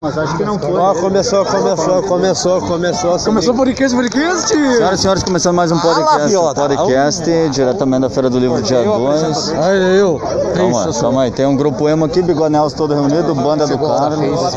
Mas acho que não foi. Ó, começou, começou, começou, começou. Começou o podcast, podcast! Senhoras e senhores, começando mais um podcast. Viota. podcast, diretamente da Feira do Livro dia 2. Olha eu. Calma, calma aí. Tem um grupo emo aqui, Bigonels todo reunido, Banda do Carlos.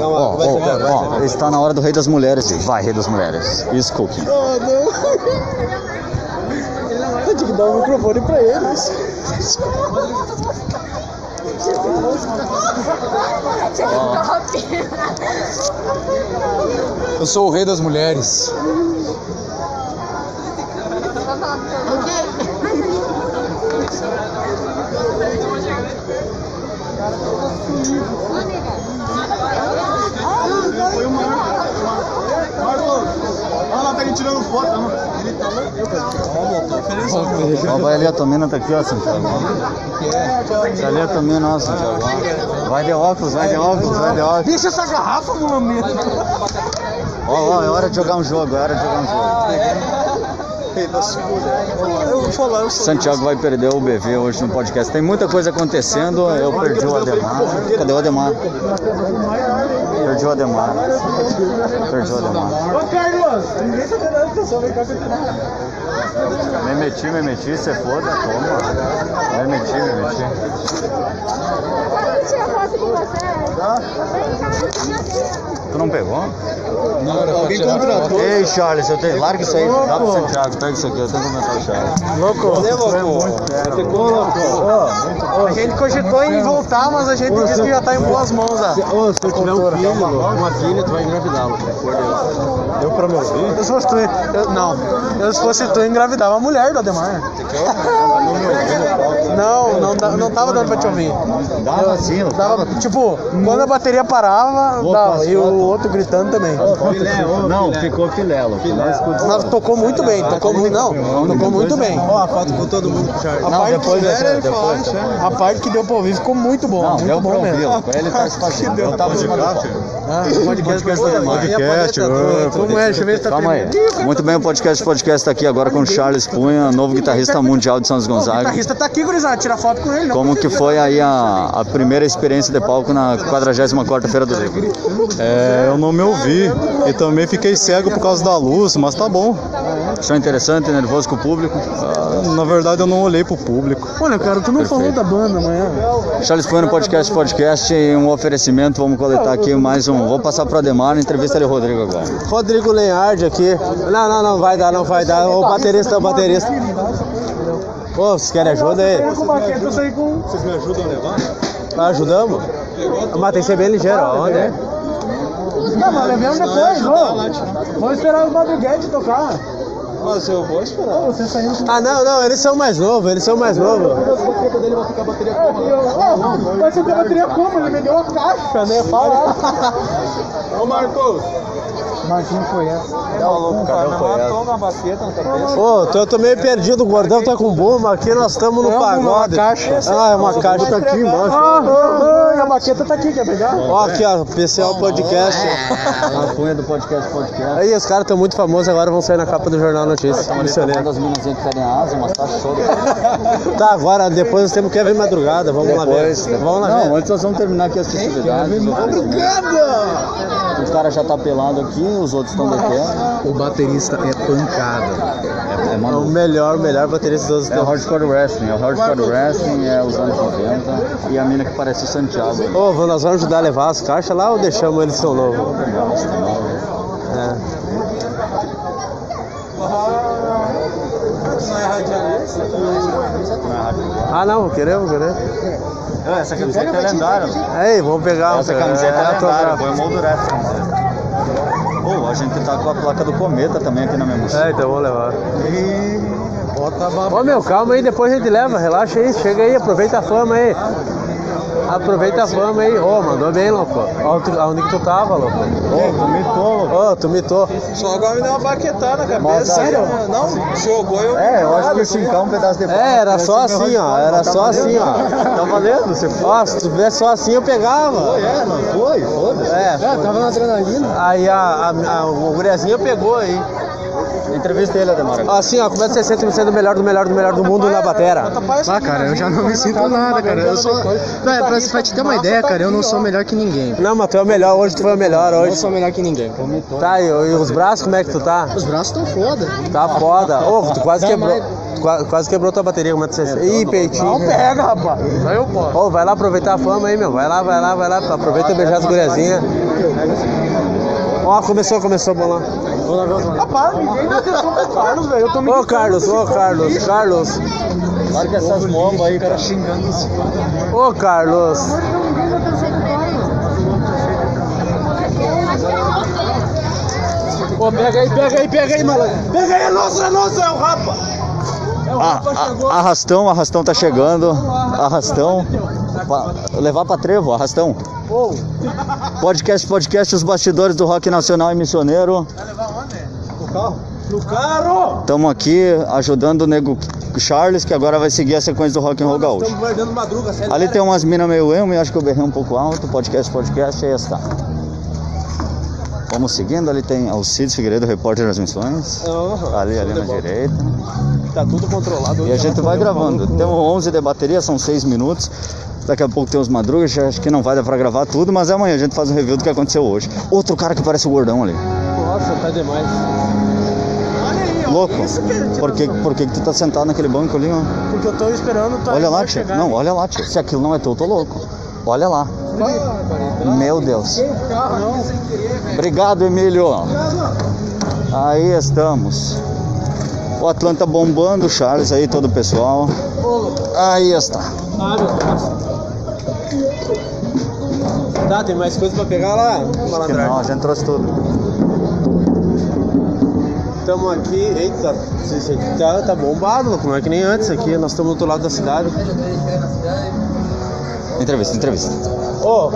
Ó, ó, ó, está na hora do Rei das Mulheres. Vai, Rei das Mulheres. Isso, Cookie. Eu tinha que dar o microfone pra eles. Eu sou o rei das mulheres. Olha lá, tá tirando foto. Ele tá Ó, vai ali a Tomina, tá aqui, ó, Santiago. Tá ali a Tomina, ó, Santiago. Vai de óculos, vai de óculos, vai de óculos. Deixa essa garrafa, mulamento. Ó, ó, é hora de jogar um jogo, é hora de jogar um jogo. Eu vou falar, eu sou. Santiago vai perder o BV hoje no podcast. Tem muita coisa acontecendo. Eu perdi o Ademar. Cadê o Ademar? Perdi o Ademar. Perdi o Ademar. Ô, Carlos! Ninguém tá dando atenção, vem cá que eu tô- Me meti, me meti, você foda, toma. Me meti, me meti. Você. Tu não pegou? Alguém contratou. Ei, Charles, eu tenho. Larga isso aí, dá pro Santiago, pega isso aqui, eu tenho que comentar o Charles. A gente cogitou em voltar, mas a gente disse que já tá em boas mãos. Ô, se eu tiver um filho, uma filha, tu vai engravidá-lo. por Deus. Deu pra me ouvir? Eu se fosse tu, eu, não. Eu se fosse tu, eu engravidava a mulher do Ademar. Não, não, dá- não tava dando pra te ouvir. Dava sim, Dava, tipo, quando a bateria parava, dava. E o outro gritando também. Não, ficou filelo. Mas tocou muito bem, tocou muito, não, tocou muito bem. Ó, a foto com todo mundo, Charles. A Não, parte, depois, depois. a parte que deu pra ouvir ficou muito bom, Não, muito deu pra bom mesmo. Ele tá se fazendo. Eu tava de Ah, podcast, Podcast do Ademar. podcast. Como é? Deixa eu ver se tá Calma aí. Muito bem, o podcast podcast tá aqui agora com o Charles Cunha, novo guitarrista mundial de O Gonzaga. guitarrista tá aqui, gurizada, tira foto com ele. Como que foi aí a, a primeira experiência de palco na 44ª Feira do Livro? É, eu não me ouvi e também fiquei cego por causa da luz, mas tá bom. Show interessante, nervoso com o público. Ah, Na verdade eu não olhei pro público. Olha, cara, tu não falou da banda amanhã. Charles Cunha no podcast podcast, um oferecimento, vamos coletar aqui mais um. Vou passar pro Ademar, entrevista de Rodrigo agora. Rodrigo Lenhard aqui. Não, não, não vai dar, não vai dar. O baterista, o baterista. Pô, vocês querem ajuda aí? Vocês me ajudam a levar? Ajudamos? Mas tem que ser bem ligeiro, ó. Onde é? Não, mas levemos depois, ô. Vamos esperar o Bob Guedes tocar. Mas eu vou esperar. Você saindo com Ah, não, não, eles são mais novos, eles são mais novos. Mas você tem bateria como? Ele me deu uma caixa, né? Fala. Ô, Marcos. Marquinhos foi essa. Matou uma baqueta na cabeça. Ô, eu tô meio perdido, o gordão tá com bomba aqui, nós estamos no É uma pagode. caixa. Ah, é uma caixa. Tá aqui embaixo. Ah, ah, ah, e a baqueta tá aqui, quer pegar? Ó, aqui, ó, PCL Podcast. A Cunha do podcast podcast. Aí, os caras estão muito famosos agora, vão sair na capa do Jornal Notícias. Uma Missioneiro. das minas que querem asa, mas tá show. Tá, agora, depois nós temos Kevin Madrugada, vamos lá ver. Vamos lá Não, ver. antes nós vamos terminar aqui as festividades. Os caras já tá pelado aqui, os outros estão de pé. O baterista é pancada. É, é, É o melhor, melhor baterista dos é o hardcore wrestling. É o hardcore wrestling, é os anos 90. E a mina que parece o Santiago. Ô, vamos- nós vamos ajudar a levar as caixas lá ou deixamos eles seu novo? É. Ah, não, queremos, queremos. Essa camiseta é lendária. Aí, vamos pegar. Essa camiseta é lendária. autografo. Foi moldurada essa camiseta. Pô, a gente tá com a placa do Cometa também aqui na minha mochila. É, então vamos levar. Bota a Ô meu, calma aí, depois a gente leva, relaxa aí, chega aí, aproveita a fama aí. Aproveita a fama aí. Ô, mandou bem, louco. Ó, tu- Aonde que tu tava, louco? Ô, tu mitou. Ô, tu mitou. Só agora me deu uma baquetada na Mas cabeça. aí, Não, jogou eu. É, eu acho que esse é um pedaço de É, era só assim, ó, era só assim, ó. Tá valendo, você foi. Ó, se tu tivesse só assim eu pegava. É, não foi? Foda-se. É, tava na adrenalina. aí a, a, a, o guriazinho pegou aí. Entrevista ele, Ademar. Assim, ó, como é que você se sente sendo o melhor do melhor do melhor do mundo na batera? Ah, cara, eu já não me sinto nada, cara. Eu sou. Velho, pra, pra te ter uma ideia, cara, eu não sou melhor que ninguém. Não, mas tu é o melhor, hoje tu foi o melhor, Eu não hoje. sou melhor que ninguém. Tá, e, e os braços, como é que tu tá? Os braços estão foda. Tá foda. Ô, tu quase quebrou. qua- Quase quebrou tua bateria, como é que você se Ih, peitinho. pega, rapaz. Aí eu posso. Ô, vai lá aproveitar a fama aí, meu. Vai lá, vai lá, vai lá. Aproveita e beijar as guriazinhas. Ó, começou, começou a bolar. Rapaz, ninguém dá atenção pro Carlos, velho. Eu tô me Ô, Carlos, ô, Carlos, Carlos. Larga essas bombas aí, cara, xingando os Ô, Carlos. Pô, pega aí, pega aí, pega aí, malandro. Pega aí, é nosso, é nosso, é o rapa. Ah, ah, arrastão, arrastão tá chegando. Arrastão. Pa- levar pra trevo, arrastão. Podcast, podcast, os bastidores do rock nacional e missioneiro. No carro. Estamos aqui ajudando o nego Charles, que agora vai seguir a sequência do rock and roll gaúcho. Estamos guardando madruga, sério. Ali tem umas minas meio emo, e acho que eu berrei um pouco alto. Podcast, podcast, aí está. Vamos seguindo, ali tem o Cid Figueiredo, repórter das missões. Ali, ali na direita. Tá tudo controlado. E a gente vai gravando. Temos 11 de bateria, são 6 minutos. Daqui a pouco tem os madrugas, acho que não vai dar pra gravar tudo, mas amanhã a gente faz um review do que aconteceu hoje. Outro cara que parece o gordão ali. Nossa, tá demais. Louco. Por que, por que, que tu tá sentado naquele banco ali, ó? Porque eu tô esperando tá Olha lá, tia. Não, olha lá, tia. Se aquilo não é teu, eu tô louco. Olha lá. Meu Deus. Obrigado, Emílio. Aí estamos. O Atlanta bombando, o Charles aí, todo o pessoal. Aí está. Tá, tem mais coisa pra pegar lá, Acho que malandragem? não, a gente trouxe tudo. Estamos aqui, eita, tá, tá bombado, louco, não é que nem antes aqui, nós estamos do outro lado da cidade. Entrevista, entrevista. Ô,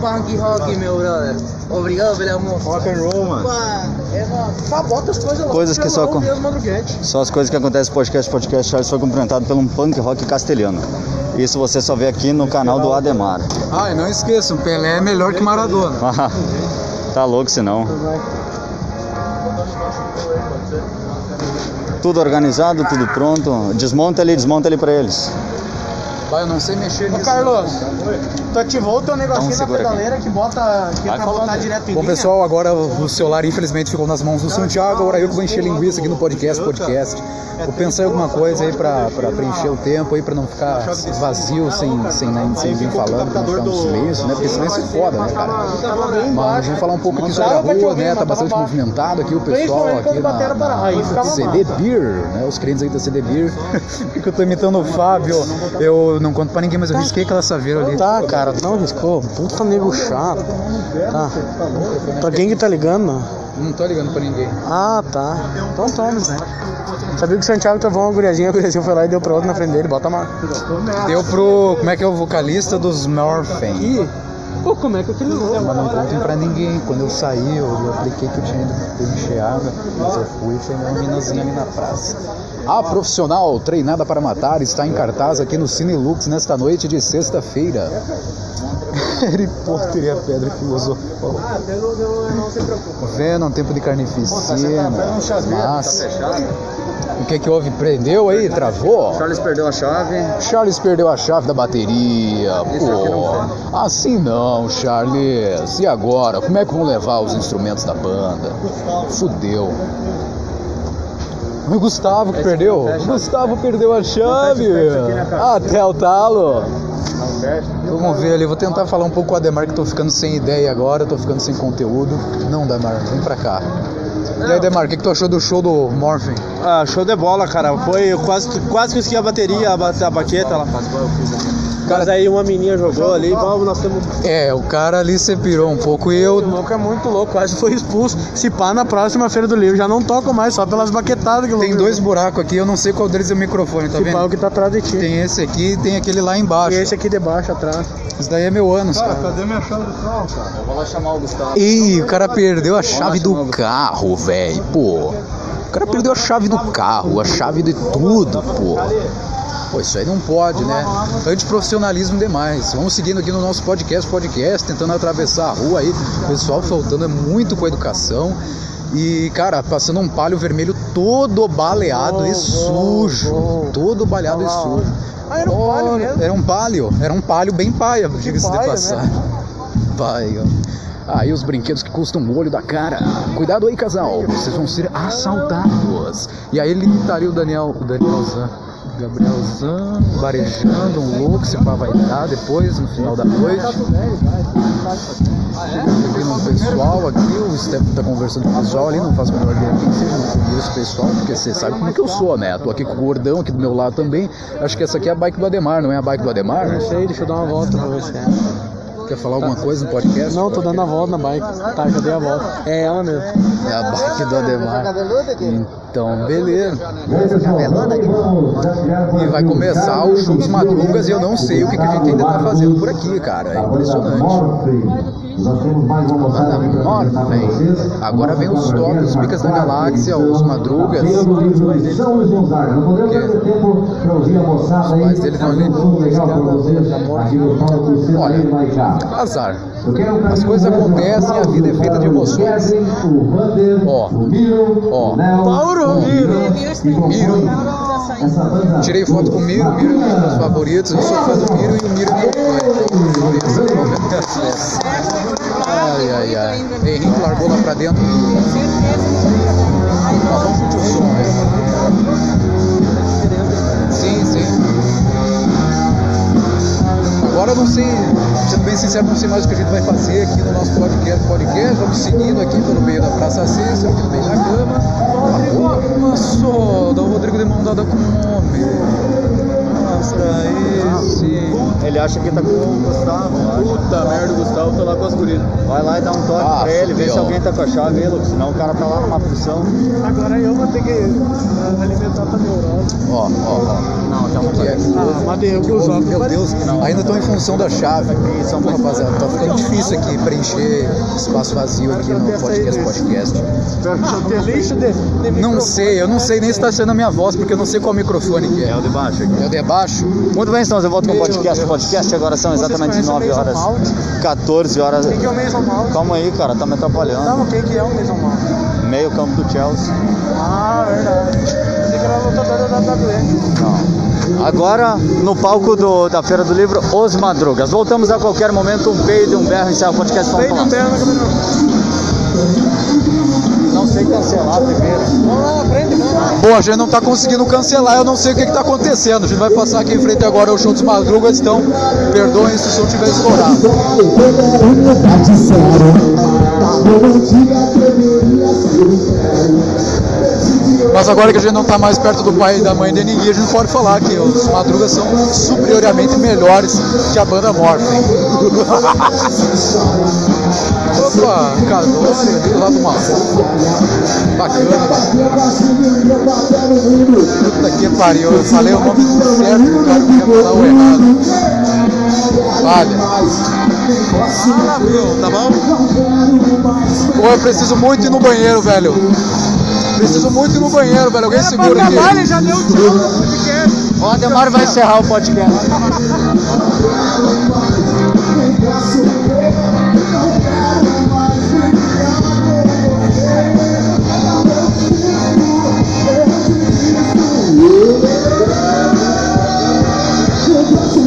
Punk rock, meu brother. Obrigado pelo amor. Rock and roll, mano. As coisas lá. Coisas que só com-. Só as coisas que acontecem no podcast. Podcast Charles foi cumprimentado por um punk rock castelhano. Isso você só vê aqui no canal do Ademar. Ah, e não esqueçam, Pelé é melhor que Maradona. tá louco senão. Tudo organizado, tudo pronto. Desmonta ali, desmonta ali pra eles. Vai, eu não sei mexer nisso. Ô, Carlos, tu ativou o teu negocinho na segura aqui. pedaleira que bota. que é Vai pra falando. botar direto em Bom, linha? pessoal, agora o celular infelizmente ficou nas mãos do Santiago. Agora eu que vou encher linguiça aqui no podcast, podcast. Vou pensar em alguma coisa aí pra, pra preencher o tempo aí, pra não ficar vazio, sem, sem, nem- sem ninguém falando, pra não ficar um silêncio, né? Porque silêncio é foda, né, cara? Mas vamos falar um pouco aqui sobre a rua, né? Tá bastante movimentado aqui o pessoal aqui na, na CD Beer, né? Os clientes aí da CD Beer. Por que eu tô imitando o Fábio? Eu não conto pra ninguém, mas eu risquei aquela saveira ali. Tá, cara, não riscou. Puta nego chato. Tá. Pra quem que tá ligando? Não tô ligando pra ninguém. Ah, tá. Então toma, né? Sabia que o Santiago travou uma guriazinha, a guriazinha foi lá e deu pra outra na frente dele. Bota uma. Deu pro. Como é que é o vocalista dos Morphin? Ih, pô, como é que aquele? Mas não contem pra ninguém. Quando eu saí, eu, eu apliquei que eu tinha ido encher água. Mas eu fui e foi uma minazinha ali na praça. A profissional treinada para matar está em cartaz aqui no Cine Lux nesta noite de sexta-feira. Harry Potter e a Pedra Filosofal. Venom, tempo de carnificina. Mas. O que que houve? Prendeu aí? Travou? Charles perdeu a chave. Charles perdeu a chave da bateria. Pô, assim não, Charles. E agora? Como é que vão levar os instrumentos da banda? Fudeu. O Gustavo que perdeu. O Gustavo perdeu a chave. Até o talo. Vamos ver ali, vou tentar falar um pouco com o Ademar que tô ficando sem ideia agora, tô ficando sem conteúdo. Não, Ademar, vem pra cá. E aí, Ademar, o que, que tu achou do show do Morphin? ah, show de bola, cara. Foi eu quase, quase que eu esqueci a bateria, a, ba- a baqueta lá. Mas aí uma menina jogou ali, vamos, nós temos. É, o cara ali se pirou um pouco e eu O louco é muito louco, quase foi expulso. Se pá na próxima feira do livro, já não toco mais, só pelas baquetadas que Tem dois buracos aqui, eu não sei qual deles é o microfone, tá Se pá é o vendo? que tá atrás de ti. Tem esse aqui e tem aquele lá embaixo. E esse aqui de baixo, atrás. Esse daí é meu ânus, cara. Cadê minha chave do carro, cara? Eu vou lá chamar o Gustavo. Ih, o cara perdeu a chave do carro, velho, pô. O cara perdeu a chave do carro, a chave de tudo, pô. Pô, isso aí não pode, né? Antiprofissionalismo demais. Vamos seguindo aqui no nosso podcast, podcast, tentando atravessar a rua aí. O pessoal faltando é muito com a educação. E, cara, passando um palio vermelho todo baleado e sujo. Todo baleado e sujo. Ah, era um palio mesmo? Era um palio. Era um palio bem paia, diga-se de paia, passar. Vai, ó. Aí os brinquedos que custam o olho da cara. Cuidado aí, casal. Vocês vão ser assaltados. E aí ele tá ali o Daniel, o Danielzão. Gabrielzão, varejando, um louco, se pá vai dar depois, no final da noite. Aqui no pessoal aqui, o Steph tá conversando com o pessoal ali, não faço a menor ideia quem seja, não conheço pessoal, porque você sabe como é que eu sou, né? Tô aqui com o gordão aqui do meu lado também. Acho que essa aqui é a bike do Ademar, não é a bike do Ademar? Não sei, deixa eu dar uma volta pra você. Quer falar alguma coisa no podcast? Não, tô dando a volta na bike. Tá, já dei a volta. É ela mesmo. É a bike do Ademar. Então, beleza. E vai começar o show dos madrugas e eu não sei o que, que a gente ainda tá fazendo por aqui, cara. É impressionante. Morphem. Agora vem os toques, os picas da galáxia, os madrugas. Os pais deles vão ali. Olha, azar. As coisas acontecem, a vida é feita de emoções. Ó, ó. Mauro! Miro. Tirei foto com o Miro, Miro é um dos meus favoritos, eu sou fã do Miro e o Miro é meu fã. Ai, ai, ai. Henrique largou lá pra dentro. Ó, vamos curtir o som, né? Agora eu não sei, sendo bem sincero, não sei mais o que a gente vai fazer aqui no nosso podcast. podcast. Vamos seguindo aqui pelo meio da Praça Cícero, aqui no meio da cama. A uma só, da Rodrigo de mão dada com o homem. Mostra esse. Ele acha que tá com o Gustavo. Puta merda, o Gustavo tá lá com as gurias. Vai lá e dá um toque Ah, pra ele, vê se alguém tá com a chave Lucas. Senão o cara tá lá numa função. Agora eu vou ter que ah, alimentar tua neurona. Ó, ó, ó. Não, tá muito Ah, mas deu com os olhos. Meu Deus, ainda estão em função da chave. Então, rapaziada, tá ficando difícil aqui preencher espaço vazio aqui no podcast podcast. Não sei, eu não sei nem se tá sendo a minha voz, porque eu não sei qual microfone que É é. o de baixo aqui. É o de baixo? Muito bem, estamos de volta com o podcast. Podcast agora são exatamente conhecem o 9 Mason horas, Mount? 14 horas. Quem que é o Mason Mount? Calma aí, cara, tá me atrapalhando. Não, quem que é o Mason Mount? Meio campo do Chelsea. Ah, verdade. Pensei que era lutador da WWE. Não. Agora, no palco do- da Feira do Livro, Os Madrugas. Voltamos a qualquer momento, um peido, um berro, encerra o podcast. Vamos falar. um cabeça. Não sei cancelar primeiro. Vamos lá na frente, vamos lá. Bom, a gente não tá conseguindo cancelar, eu não sei o que que tá acontecendo. A gente vai passar aqui em frente agora ao show dos madrugas, então perdoem se o som tiver estourado. Mas agora que a gente não tá mais perto do pai e da mãe de ninguém, a gente pode falar que os madrugas são superiormente melhores que a banda Morphin. Opa, Cadore ali lá do Marrom. Bacana. Puta que pariu, eu falei o nome certo, o cara queria falar o errado. Vale. Ah, meu, tá bom? Pô, eu preciso muito ir no banheiro, velho preciso muito ir no banheiro, velho. Alguém é Era segura pra aqui. Já deu o tchau no podcast. O vai encerrar o podcast.